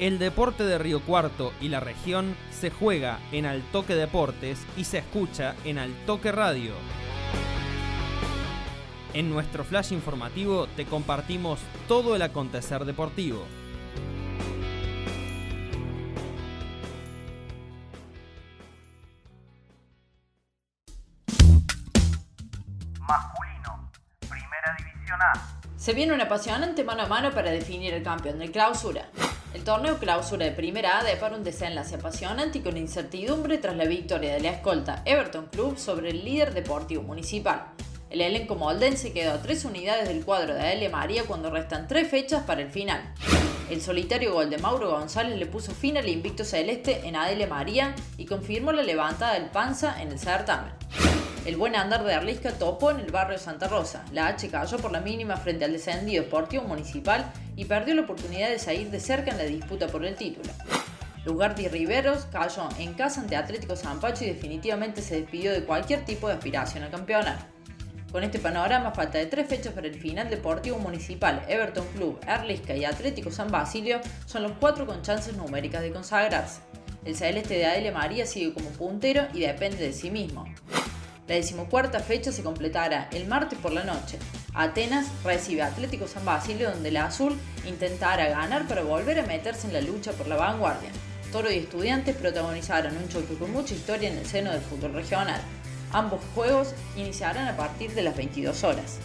El deporte de Río Cuarto y la región se juega en Altoque Deportes y se escucha en Altoque Radio. En nuestro flash informativo te compartimos todo el acontecer deportivo. Masculino, Primera División A. Se viene un apasionante mano a mano para definir el campeón de clausura. El torneo clausura de Primera A depara un desenlace apasionante y con incertidumbre tras la victoria de la escolta Everton Club sobre el líder deportivo municipal. El elenco moldense quedó a tres unidades del cuadro de Adelia María cuando restan tres fechas para el final. El solitario gol de Mauro González le puso fin al invicto celeste en Adelia María y confirmó la levantada del Panza en el certamen. El buen andar de Arlisca topó en el barrio Santa Rosa. La H cayó por la mínima frente al descendido Deportivo Municipal y perdió la oportunidad de salir de cerca en la disputa por el título. Lugardi Riveros cayó en casa ante Atlético Zampacho y definitivamente se despidió de cualquier tipo de aspiración a campeonar. Con este panorama, falta de tres fechas para el final Deportivo Municipal, Everton Club, Erlisca y Atlético San Basilio son los cuatro con chances numéricas de consagrarse. El celeste de Adelia María sigue como puntero y depende de sí mismo. La decimocuarta fecha se completará el martes por la noche. Atenas recibe a Atlético San Basilio donde el azul intentará ganar para volver a meterse en la lucha por la vanguardia. Toro y Estudiantes protagonizaron un choque con mucha historia en el seno del fútbol regional. Ambos juegos iniciarán a partir de las 22 horas.